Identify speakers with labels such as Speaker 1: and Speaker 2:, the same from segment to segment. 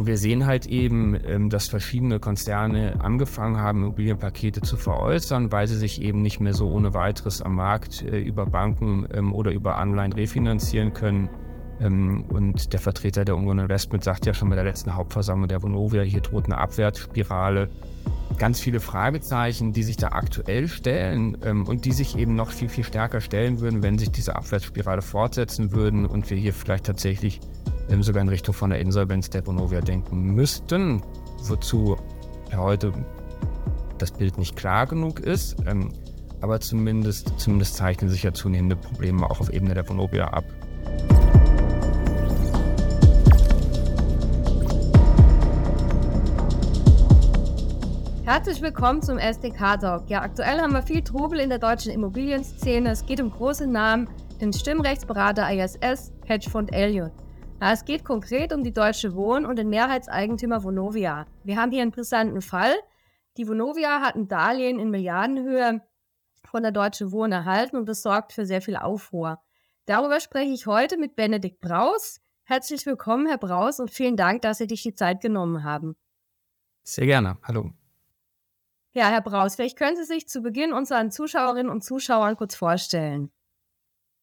Speaker 1: Und wir sehen halt eben, ähm, dass verschiedene Konzerne angefangen haben, Immobilienpakete zu veräußern, weil sie sich eben nicht mehr so ohne weiteres am Markt äh, über Banken ähm, oder über Anleihen refinanzieren können. Ähm, und der Vertreter der Union Investment sagt ja schon bei der letzten Hauptversammlung der Vonovia, hier droht eine Abwärtsspirale. Ganz viele Fragezeichen, die sich da aktuell stellen und die sich eben noch viel, viel stärker stellen würden, wenn sich diese Abwärtsspirale fortsetzen würden und wir hier vielleicht tatsächlich sogar in Richtung von der Insolvenz der Bonovia denken müssten, wozu heute das Bild nicht klar genug ist. Ähm, aber zumindest, zumindest zeichnen sich ja zunehmende Probleme auch auf Ebene der Bonovia ab.
Speaker 2: Herzlich willkommen zum SDK-Talk. Ja, aktuell haben wir viel Trubel in der deutschen Immobilienszene. Es geht um große Namen, den Stimmrechtsberater ISS, Hedgefonds Elliott. Es geht konkret um die Deutsche Wohnen und den Mehrheitseigentümer Vonovia. Wir haben hier einen brisanten Fall. Die Vonovia hat ein Darlehen in Milliardenhöhe von der Deutsche Wohnen erhalten und das sorgt für sehr viel Aufruhr. Darüber spreche ich heute mit Benedikt Braus. Herzlich willkommen, Herr Braus, und vielen Dank, dass Sie sich die Zeit genommen haben.
Speaker 1: Sehr gerne. Hallo.
Speaker 2: Ja, Herr Braus, vielleicht können Sie sich zu Beginn unseren Zuschauerinnen und Zuschauern kurz vorstellen.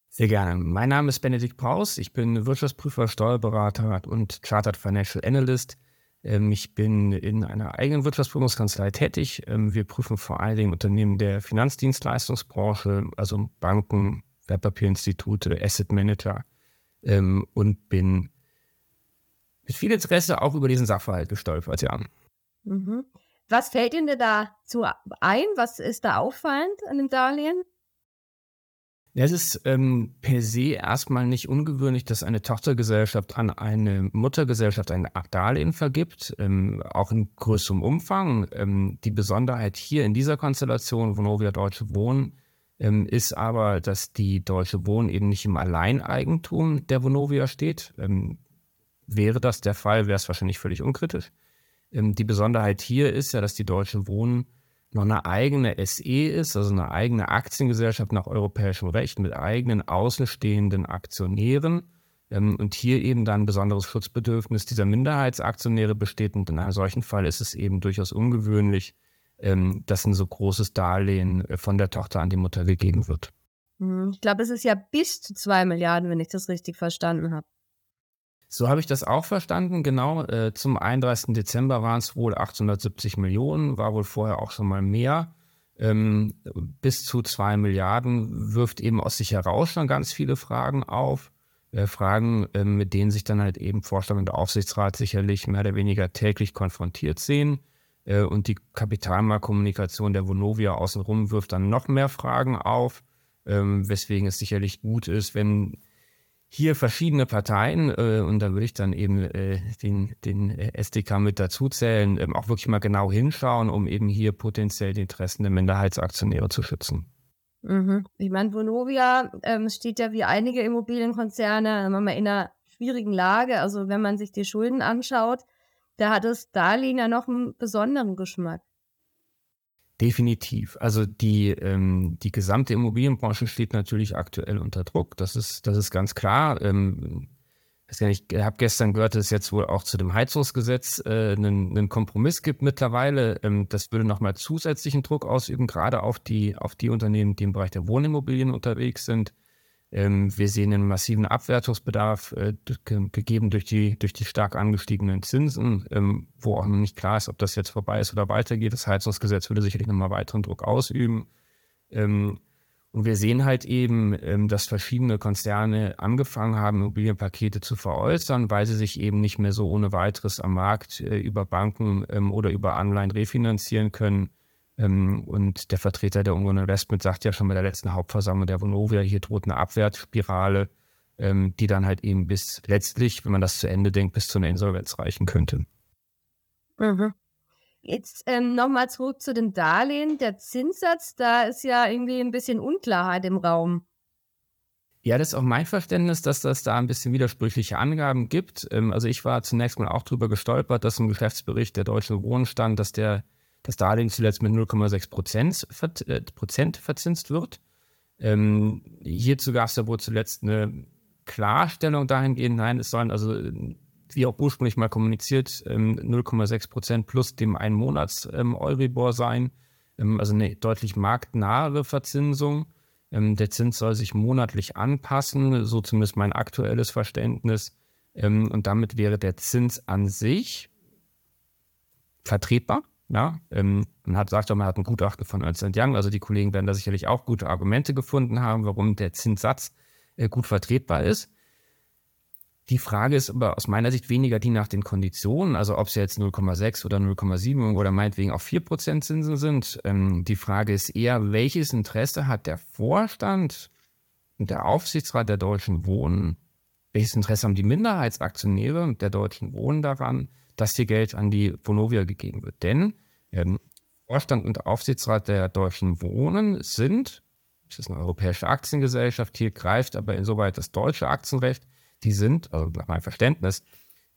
Speaker 1: Sehr gerne. Mein Name ist Benedikt Braus. Ich bin Wirtschaftsprüfer, Steuerberater und Chartered Financial Analyst. Ähm, ich bin in einer eigenen Wirtschaftsprüfungskanzlei tätig. Ähm, wir prüfen vor allen Dingen Unternehmen der Finanzdienstleistungsbranche, also Banken, Wertpapierinstitute, Asset Manager ähm, und bin mit viel Interesse auch über diesen Sachverhalt gestolpert, ja.
Speaker 2: Mhm. Was fällt Ihnen dazu ein? Was ist da auffallend an dem Darlehen?
Speaker 1: Es ist ähm, per se erstmal nicht ungewöhnlich, dass eine Tochtergesellschaft an eine Muttergesellschaft ein Darlehen vergibt, ähm, auch in größerem Umfang. Ähm, die Besonderheit hier in dieser Konstellation, Vonovia Deutsche Wohnen, ähm, ist aber, dass die Deutsche Wohnen eben nicht im Alleineigentum der Vonovia steht. Ähm, wäre das der Fall, wäre es wahrscheinlich völlig unkritisch. Ähm, die Besonderheit hier ist ja, dass die Deutsche Wohnen noch eine eigene SE ist, also eine eigene Aktiengesellschaft nach europäischem Recht mit eigenen außenstehenden Aktionären ähm, und hier eben dann ein besonderes Schutzbedürfnis dieser Minderheitsaktionäre besteht. Und in einem solchen Fall ist es eben durchaus ungewöhnlich, ähm, dass ein so großes Darlehen äh, von der Tochter an die Mutter gegeben wird.
Speaker 2: Hm, ich glaube, es ist ja bis zu zwei Milliarden, wenn ich das richtig verstanden habe.
Speaker 1: So habe ich das auch verstanden. Genau, äh, zum 31. Dezember waren es wohl 870 Millionen, war wohl vorher auch schon mal mehr. Ähm, bis zu zwei Milliarden wirft eben aus sich heraus schon ganz viele Fragen auf. Äh, Fragen, äh, mit denen sich dann halt eben Vorstand und Aufsichtsrat sicherlich mehr oder weniger täglich konfrontiert sehen. Äh, und die Kapitalmarktkommunikation der Vonovia außenrum wirft dann noch mehr Fragen auf, ähm, weswegen es sicherlich gut ist, wenn hier verschiedene Parteien, äh, und da würde ich dann eben äh, den, den SDK mit dazu zählen, ähm, auch wirklich mal genau hinschauen, um eben hier potenziell die Interessen der Minderheitsaktionäre zu schützen.
Speaker 2: Mhm. Ich meine, Vonovia ähm, steht ja wie einige Immobilienkonzerne ähm, in einer schwierigen Lage. Also wenn man sich die Schulden anschaut, da hat das Darlehen ja noch einen besonderen Geschmack.
Speaker 1: Definitiv. Also die, ähm, die gesamte Immobilienbranche steht natürlich aktuell unter Druck. Das ist, das ist ganz klar. Ähm, ich habe gestern gehört, dass es jetzt wohl auch zu dem Heizungsgesetz äh, einen, einen Kompromiss gibt mittlerweile. Ähm, das würde nochmal zusätzlichen Druck ausüben, gerade auf die, auf die Unternehmen, die im Bereich der Wohnimmobilien unterwegs sind. Ähm, wir sehen einen massiven Abwertungsbedarf, äh, gegeben durch die, durch die stark angestiegenen Zinsen, ähm, wo auch noch nicht klar ist, ob das jetzt vorbei ist oder weitergeht. Das Heizungsgesetz würde sicherlich nochmal weiteren Druck ausüben. Ähm, und wir sehen halt eben, dass verschiedene Konzerne angefangen haben, Immobilienpakete zu veräußern, weil sie sich eben nicht mehr so ohne weiteres am Markt äh, über Banken oder über Anleihen refinanzieren können. Ähm, und der Vertreter der Union Investment sagt ja schon bei der letzten Hauptversammlung der Vonovia, hier droht eine Abwärtsspirale, ähm, die dann halt eben bis letztlich, wenn man das zu Ende denkt, bis zu einer Insolvenz reichen könnte.
Speaker 2: Mhm. Jetzt ähm, nochmal zurück zu dem Darlehen. Der Zinssatz, da ist ja irgendwie ein bisschen Unklarheit im Raum.
Speaker 1: Ja, das ist auch mein Verständnis, dass das da ein bisschen widersprüchliche Angaben gibt. Ähm, also ich war zunächst mal auch drüber gestolpert, dass im Geschäftsbericht der Deutschen Wohnen stand, dass der das Darlehen zuletzt mit 0,6 Prozent, äh, Prozent verzinst wird. Ähm, hierzu gab es ja wohl zuletzt eine Klarstellung dahingehend, nein, es sollen also wie auch ursprünglich mal kommuniziert, 0,6 ähm, Prozent plus dem einen Monats ähm, Euribor sein. Ähm, also eine deutlich marktnahe Verzinsung. Der Zins soll sich monatlich anpassen, so zumindest mein aktuelles Verständnis. Und damit wäre der Zins an sich vertretbar. Ja, man hat sagt, man hat ein Gutachten von Ernst Young, also die Kollegen werden da sicherlich auch gute Argumente gefunden haben, warum der Zinssatz äh, gut vertretbar ist. Die Frage ist aber aus meiner Sicht weniger die nach den Konditionen, also ob es jetzt 0,6 oder 0,7 oder meinetwegen auch 4% Zinsen sind. Ähm, die Frage ist eher, welches Interesse hat der Vorstand und der Aufsichtsrat der Deutschen Wohnen, welches Interesse haben die Minderheitsaktionäre der Deutschen Wohnen daran, dass hier Geld an die Vonovia gegeben wird? Denn ähm, Vorstand und Aufsichtsrat der Deutschen Wohnen sind, es ist eine europäische Aktiengesellschaft, hier greift aber insoweit das deutsche Aktienrecht, die sind, also nach meinem Verständnis,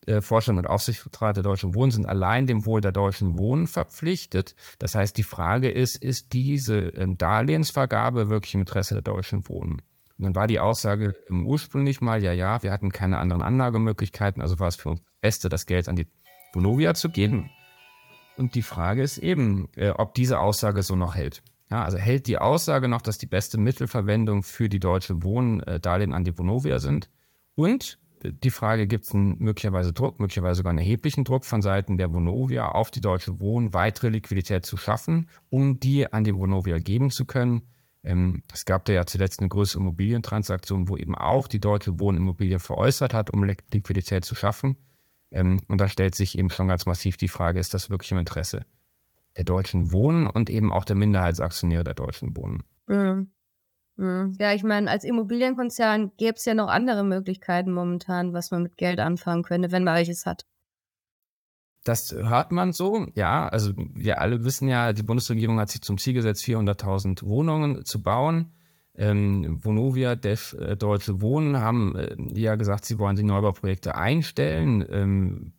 Speaker 1: äh, Vorstand und Aufsichtsrat der Deutschen Wohnen sind allein dem Wohl der Deutschen Wohnen verpflichtet. Das heißt, die Frage ist, ist diese ähm, Darlehensvergabe wirklich im Interesse der Deutschen Wohnen? Und dann war die Aussage ursprünglich mal, ja, ja, wir hatten keine anderen Anlagemöglichkeiten, also war es für uns Beste, das Geld an die Vonovia zu geben. Und die Frage ist eben, äh, ob diese Aussage so noch hält. Ja, also hält die Aussage noch, dass die beste Mittelverwendung für die Deutsche Wohnen äh, Darlehen an die Vonovia sind? Und die Frage, gibt es möglicherweise Druck, möglicherweise sogar einen erheblichen Druck von Seiten der Vonovia auf die Deutsche Wohnen, weitere Liquidität zu schaffen, um die an die Vonovia geben zu können. Ähm, es gab da ja zuletzt eine größere Immobilientransaktion, wo eben auch die Deutsche Wohnen Immobilien veräußert hat, um Liquidität zu schaffen. Ähm, und da stellt sich eben schon ganz massiv die Frage, ist das wirklich im Interesse der Deutschen Wohnen und eben auch der Minderheitsaktionäre der Deutschen Wohnen?
Speaker 2: Mhm. Mhm. Ja, ich meine, als Immobilienkonzern gäbe es ja noch andere Möglichkeiten momentan, was man mit Geld anfangen könnte, wenn man welches hat.
Speaker 1: Das hört man so, ja. Also wir alle wissen ja, die Bundesregierung hat sich zum Ziel gesetzt, 400.000 Wohnungen zu bauen. Ähm, Vonovia, Def, äh, Deutsche Wohnen haben äh, ja gesagt, sie wollen die Neubauprojekte einstellen ähm,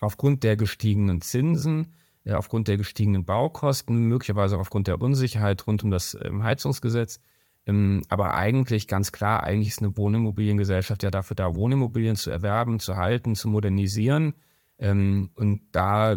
Speaker 1: aufgrund der gestiegenen Zinsen, äh, aufgrund der gestiegenen Baukosten, möglicherweise auch aufgrund der Unsicherheit rund um das ähm, Heizungsgesetz. Ähm, aber eigentlich ganz klar, eigentlich ist eine Wohnimmobiliengesellschaft ja dafür da, Wohnimmobilien zu erwerben, zu halten, zu modernisieren. Ähm, und da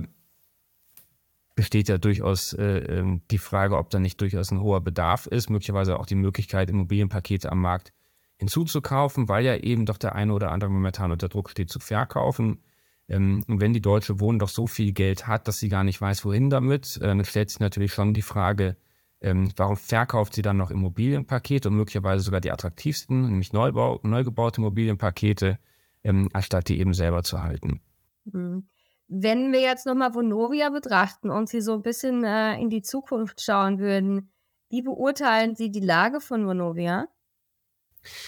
Speaker 1: besteht ja durchaus äh, ähm, die Frage, ob da nicht durchaus ein hoher Bedarf ist, möglicherweise auch die Möglichkeit, Immobilienpakete am Markt hinzuzukaufen, weil ja eben doch der eine oder andere momentan unter Druck steht, zu verkaufen. und wenn die Deutsche Wohnen doch so viel Geld hat, dass sie gar nicht weiß, wohin damit, äh, dann stellt sich natürlich schon die Frage, ähm, warum verkauft sie dann noch Immobilienpakete und möglicherweise sogar die attraktivsten, nämlich Neubau, neu gebaute Immobilienpakete, ähm, anstatt die eben selber zu halten?
Speaker 2: Mhm. Wenn wir jetzt nochmal Vonovia betrachten und Sie so ein bisschen äh, in die Zukunft schauen würden, wie beurteilen Sie die Lage von Vonovia?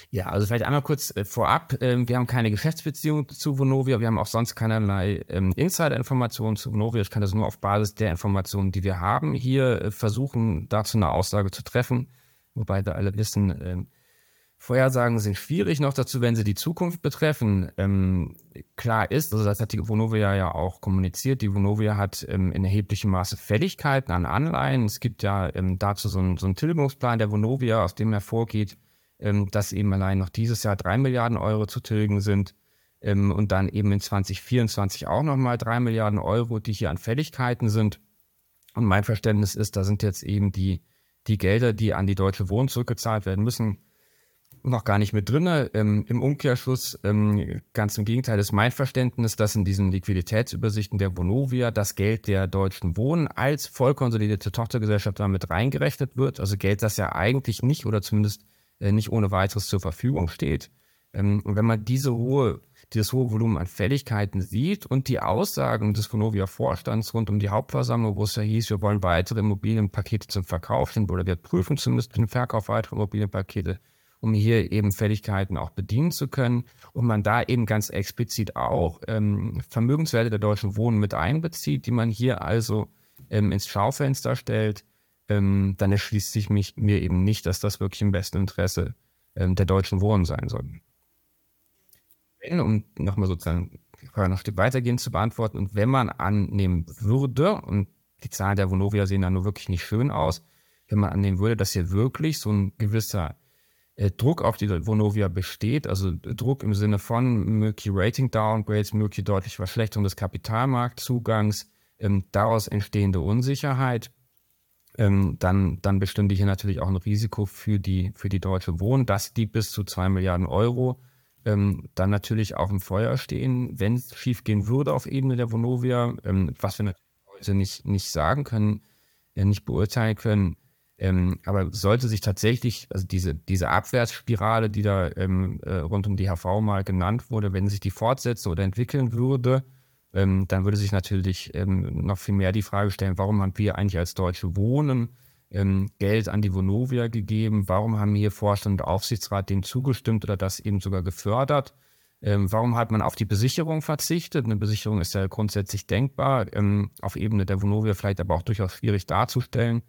Speaker 1: Ja, also vielleicht einmal kurz äh, vorab. Ähm, wir haben keine Geschäftsbeziehung zu Vonovia. Wir haben auch sonst keinerlei ähm, Insider-Informationen zu Vonovia. Ich kann das nur auf Basis der Informationen, die wir haben, hier äh, versuchen, dazu eine Aussage zu treffen. Wobei wir alle wissen, ähm, Vorhersagen sind schwierig noch dazu, wenn sie die Zukunft betreffen. Ähm, klar ist, also das hat die Vonovia ja auch kommuniziert, die Vonovia hat ähm, in erheblichem Maße Fälligkeiten an Anleihen. Es gibt ja ähm, dazu so einen, so einen Tilgungsplan der Vonovia, aus dem hervorgeht, ähm, dass eben allein noch dieses Jahr drei Milliarden Euro zu tilgen sind ähm, und dann eben in 2024 auch nochmal drei Milliarden Euro, die hier an Fälligkeiten sind. Und mein Verständnis ist, da sind jetzt eben die, die Gelder, die an die Deutsche Wohnen zurückgezahlt werden müssen, noch gar nicht mit drin. Ähm, Im Umkehrschluss, ähm, ganz im Gegenteil, ist mein Verständnis, dass in diesen Liquiditätsübersichten der Vonovia das Geld der Deutschen Wohnen als vollkonsolidierte Tochtergesellschaft damit reingerechnet wird. Also Geld, das ja eigentlich nicht oder zumindest äh, nicht ohne weiteres zur Verfügung steht. Ähm, und wenn man diese hohe, dieses hohe Volumen an Fälligkeiten sieht und die Aussagen des Vonovia-Vorstands rund um die Hauptversammlung, wo es ja hieß, wir wollen weitere Immobilienpakete zum Verkauf hin oder wir prüfen zumindest den Verkauf weiterer Immobilienpakete, um hier eben Fälligkeiten auch bedienen zu können und man da eben ganz explizit auch ähm, Vermögenswerte der deutschen Wohnen mit einbezieht, die man hier also ähm, ins Schaufenster stellt, ähm, dann erschließt sich mich, mir eben nicht, dass das wirklich im besten Interesse ähm, der deutschen Wohnen sein soll. Wenn, um nochmal sozusagen noch ein Stück weitergehend zu beantworten, und wenn man annehmen würde, und die Zahlen der Vonovia sehen da nur wirklich nicht schön aus, wenn man annehmen würde, dass hier wirklich so ein gewisser Druck auf die Vonovia besteht, also Druck im Sinne von mögliche Rating-Downgrades, mögliche deutliche Verschlechterung des Kapitalmarktzugangs, ähm, daraus entstehende Unsicherheit, ähm, dann, dann bestünde hier natürlich auch ein Risiko für die, für die Deutsche Wohnen, dass die bis zu zwei Milliarden Euro ähm, dann natürlich auch im Feuer stehen, wenn es schiefgehen würde auf Ebene der Vonovia, ähm, was wir natürlich heute nicht, nicht sagen können, äh, nicht beurteilen können. Ähm, aber sollte sich tatsächlich, also diese, diese Abwärtsspirale, die da ähm, äh, rund um die HV mal genannt wurde, wenn sich die fortsetzen oder entwickeln würde, ähm, dann würde sich natürlich ähm, noch viel mehr die Frage stellen, warum haben wir eigentlich als Deutsche Wohnen ähm, Geld an die Vonovia gegeben? Warum haben hier Vorstand und Aufsichtsrat dem zugestimmt oder das eben sogar gefördert? Ähm, warum hat man auf die Besicherung verzichtet? Eine Besicherung ist ja grundsätzlich denkbar, auf Ebene der Vonovia vielleicht aber auch durchaus schwierig darzustellen,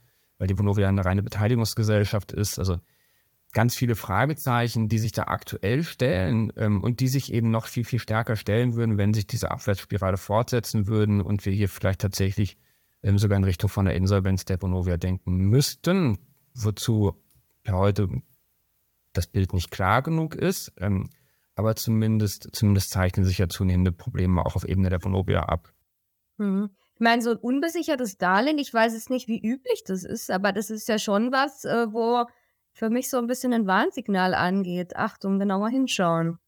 Speaker 1: weil die Vonovia eine reine Beteiligungsgesellschaft ist. Also ganz viele Fragezeichen, die sich da aktuell stellen ähm, und die sich eben noch viel, viel stärker stellen würden, wenn sich diese Abwärtsspirale fortsetzen würden und wir hier vielleicht tatsächlich ähm, sogar in Richtung von der Insolvenz der Bonovia denken müssten, wozu ja heute das Bild nicht klar genug ist. Ähm, aber zumindest, zumindest zeichnen sich ja zunehmende Probleme auch auf Ebene der Vonovia ab.
Speaker 2: Mhm. Ich meine, so ein unbesichertes Darlehen, ich weiß jetzt nicht, wie üblich das ist, aber das ist ja schon was, äh, wo für mich so ein bisschen ein Warnsignal angeht. Achtung, genauer hinschauen.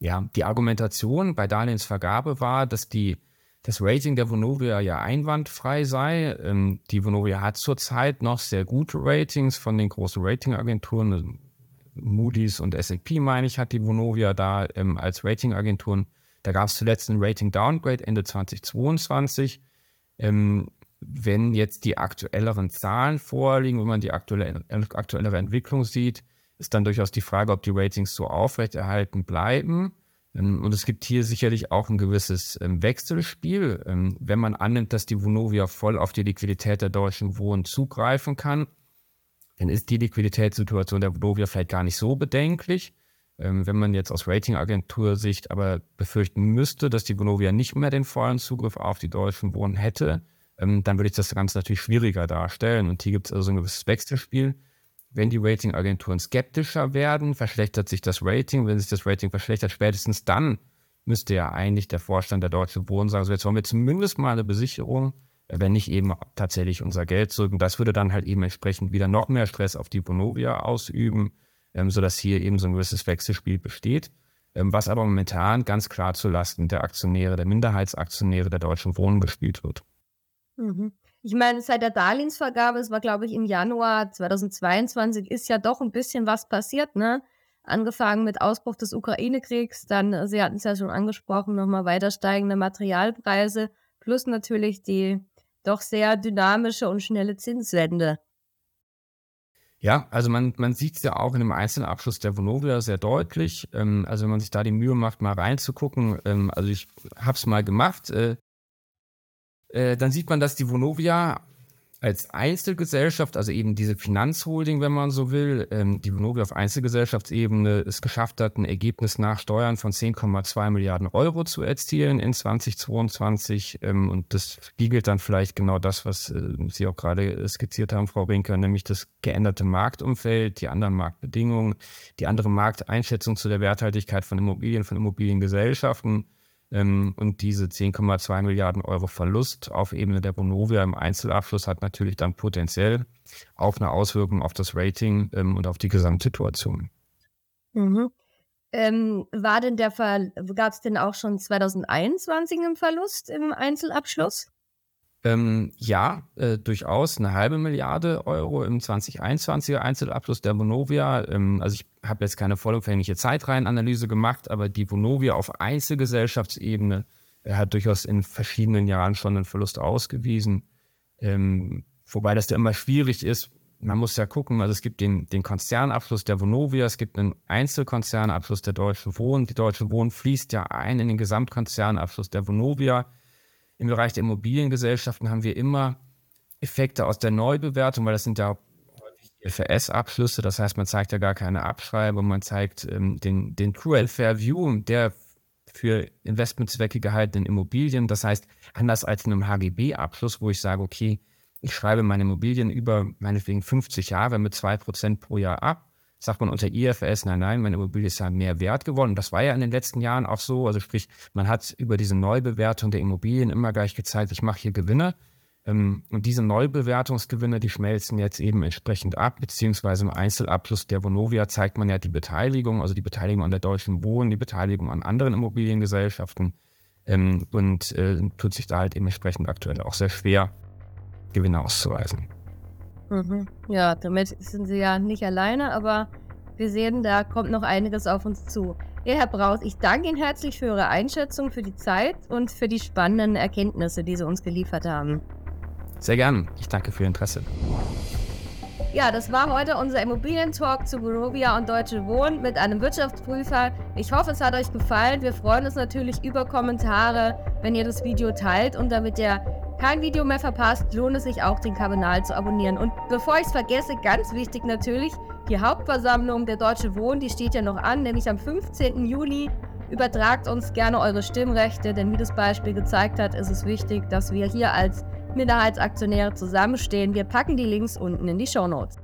Speaker 1: Ja, die Argumentation bei Darlehensvergabe war, dass die, das Rating der Vonovia ja einwandfrei sei. Ähm, die Vonovia hat zurzeit noch sehr gute Ratings von den großen Ratingagenturen. Moody's und S&P, meine ich, hat die Vonovia da ähm, als Ratingagenturen. Da gab es zuletzt ein Rating-Downgrade Ende 2022. Ähm, wenn jetzt die aktuelleren Zahlen vorliegen, wenn man die aktuelle, aktuellere Entwicklung sieht, ist dann durchaus die Frage, ob die Ratings so aufrechterhalten bleiben. Ähm, und es gibt hier sicherlich auch ein gewisses ähm, Wechselspiel. Ähm, wenn man annimmt, dass die Vonovia voll auf die Liquidität der deutschen Wohnen zugreifen kann, dann ist die Liquiditätssituation der Vonovia vielleicht gar nicht so bedenklich. Wenn man jetzt aus Ratingagentur-Sicht aber befürchten müsste, dass die Vonovia nicht mehr den vollen Zugriff auf die deutschen Wohnen hätte, ähm, dann würde ich das Ganze natürlich schwieriger darstellen. Und hier gibt es also ein gewisses Wechselspiel. Wenn die Ratingagenturen skeptischer werden, verschlechtert sich das Rating. Wenn sich das Rating verschlechtert, spätestens dann müsste ja eigentlich der Vorstand der Deutschen Wohnen sagen, so jetzt wollen wir zumindest mal eine Besicherung, äh, wenn nicht eben tatsächlich unser Geld zurück. Und das würde dann halt eben entsprechend wieder noch mehr Stress auf die Bonovia ausüben, ähm, sodass hier eben so ein gewisses Wechselspiel besteht, ähm, was aber momentan ganz klar zulasten der Aktionäre, der Minderheitsaktionäre der Deutschen Wohnen gespielt wird.
Speaker 2: Mhm. Ich meine, seit der Darlehensvergabe, es war glaube ich im Januar 2022, ist ja doch ein bisschen was passiert, ne? Angefangen mit Ausbruch des Ukraine-Kriegs, dann, äh, Sie hatten es ja schon angesprochen, nochmal weiter steigende Materialpreise, plus natürlich die doch sehr dynamische und schnelle Zinswende.
Speaker 1: Ja, also man, man sieht es ja auch in dem Einzelabschluss der Vonovia sehr deutlich. Ähm, also wenn man sich da die Mühe macht, mal reinzugucken, ähm, also ich habe es mal gemacht, äh, äh, dann sieht man, dass die Vonovia als Einzelgesellschaft, also eben diese Finanzholding, wenn man so will, ähm, die Vonovia auf Einzelgesellschaftsebene es geschafft hat, ein Ergebnis nach Steuern von 10,2 Milliarden Euro zu erzielen in 2022. Ähm, und das spiegelt dann vielleicht genau das, was äh, Sie auch gerade skizziert haben, Frau Rinker, nämlich das geänderte Marktumfeld, die anderen Marktbedingungen, die andere Markteinschätzung zu der Werthaltigkeit von Immobilien, von Immobiliengesellschaften und diese 10,2 Milliarden Euro Verlust auf Ebene der Bonovia im Einzelabschluss hat natürlich dann potenziell auch eine Auswirkung auf das Rating ähm, und auf die Gesamtsituation.
Speaker 2: Mhm. Ähm, war denn der Fall, gab es denn auch schon 2021 einen Verlust im Einzelabschluss?
Speaker 1: Ähm, ja, äh, durchaus eine halbe Milliarde Euro im 2021er Einzelabschluss der Vonovia. Ähm, also ich habe jetzt keine vollumfängliche Zeitreihenanalyse gemacht, aber die Vonovia auf Einzelgesellschaftsebene äh, hat durchaus in verschiedenen Jahren schon einen Verlust ausgewiesen. Ähm, wobei das ja immer schwierig ist. Man muss ja gucken, also es gibt den, den Konzernabschluss der Vonovia, es gibt einen Einzelkonzernabschluss der Deutschen Wohnen. Die Deutsche Wohnen fließt ja ein in den Gesamtkonzernabschluss der Vonovia. Im Bereich der Immobiliengesellschaften haben wir immer Effekte aus der Neubewertung, weil das sind ja häufig FRS-Abschlüsse. Das heißt, man zeigt ja gar keine Abschreibung, man zeigt ähm, den, den True Fair View der für Investmentzwecke gehaltenen Immobilien. Das heißt, anders als in einem HGB-Abschluss, wo ich sage, okay, ich schreibe meine Immobilien über meinetwegen 50 Jahre mit 2% pro Jahr ab, sagt man unter IFS, nein, nein, meine Immobilie ist ja mehr wert geworden. das war ja in den letzten Jahren auch so. Also sprich, man hat über diese Neubewertung der Immobilien immer gleich gezeigt, ich mache hier Gewinne. Ähm, und diese Neubewertungsgewinne, die schmelzen jetzt eben entsprechend ab, beziehungsweise im Einzelabschluss der Vonovia zeigt man ja die Beteiligung, also die Beteiligung an der Deutschen Wohnen, die Beteiligung an anderen Immobiliengesellschaften ähm, und äh, tut sich da halt eben entsprechend aktuell auch sehr schwer, Gewinne auszuweisen.
Speaker 2: Mhm. Ja, damit sind Sie ja nicht alleine, aber wir sehen, da kommt noch einiges auf uns zu. Ja, Herr Braus, ich danke Ihnen herzlich für Ihre Einschätzung, für die Zeit und für die spannenden Erkenntnisse, die Sie uns geliefert haben.
Speaker 1: Sehr gern. Ich danke für Ihr Interesse.
Speaker 2: Ja, das war heute unser Immobilientalk zu Borovia und Deutsche Wohnen mit einem Wirtschaftsprüfer. Ich hoffe, es hat euch gefallen. Wir freuen uns natürlich über Kommentare, wenn ihr das Video teilt. Und damit ihr kein Video mehr verpasst, lohnt es sich auch, den Kanal zu abonnieren. Und bevor ich es vergesse, ganz wichtig natürlich, die Hauptversammlung der Deutsche Wohnen, die steht ja noch an, nämlich am 15. Juli. Übertragt uns gerne eure Stimmrechte, denn wie das Beispiel gezeigt hat, ist es wichtig, dass wir hier als Minderheitsaktionäre zusammenstehen. Wir packen die Links unten in die Show Notes.